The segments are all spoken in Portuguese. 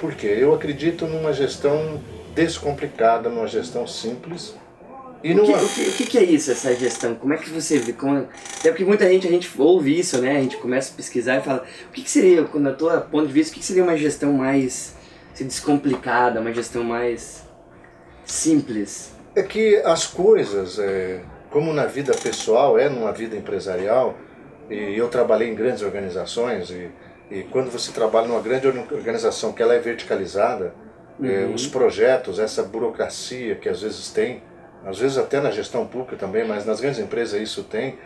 Por quê? Eu acredito numa gestão descomplicada, numa gestão simples. E o, que, numa... o, que, o que é isso, essa gestão? Como é que você vê? Como... Até porque muita gente, a gente ouve isso, né? A gente começa a pesquisar e fala, o que, que seria, quando eu tua ponto de vista, o que, que seria uma gestão mais assim, descomplicada, uma gestão mais simples? É que as coisas, é, como na vida pessoal, é numa vida empresarial, e eu trabalhei em grandes organizações, e, e quando você trabalha numa grande organização que ela é verticalizada, é, uhum. os projetos, essa burocracia que às vezes tem, às vezes até na gestão pública também, mas nas grandes empresas isso tem,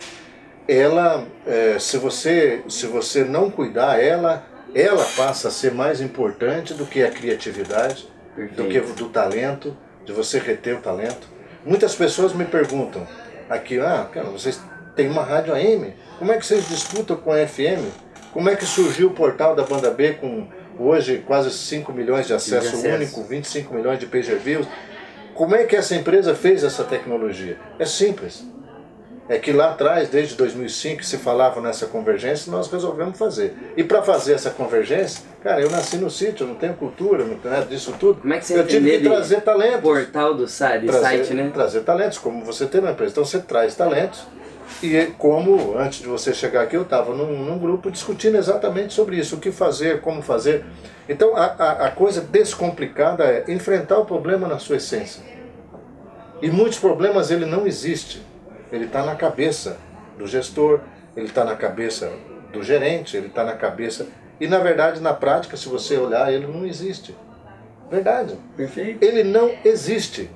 ela, é, se, você, se você não cuidar, ela, ela passa a ser mais importante do que a criatividade, Perfeito. do que do talento, de você reter o talento. Muitas pessoas me perguntam aqui, ah, cara, vocês têm uma rádio AM, como é que vocês disputam com a FM? Como é que surgiu o portal da Banda B com hoje quase 5 milhões de acesso, de acesso. único, 25 milhões de page views? Como é que essa empresa fez essa tecnologia? É simples. É que lá atrás, desde 2005, se falava nessa convergência, nós resolvemos fazer. E para fazer essa convergência, cara, eu nasci no sítio, não tenho cultura, não tenho nada disso tudo. Como é que você Eu tive que trazer talentos. Portal do site, trazer, site, né? Trazer talentos, como você tem na empresa. Então você traz talentos e como, antes de você chegar aqui, eu estava num, num, grupo discutindo exatamente sobre isso, o que fazer, como fazer. Então a, a, a coisa descomplicada é enfrentar o problema na sua essência. E muitos problemas ele não existe. Ele está na cabeça do gestor, ele está na cabeça do gerente, ele está na cabeça. E na verdade, na prática, se você olhar, ele não existe. Verdade. Perfeito. Ele não existe.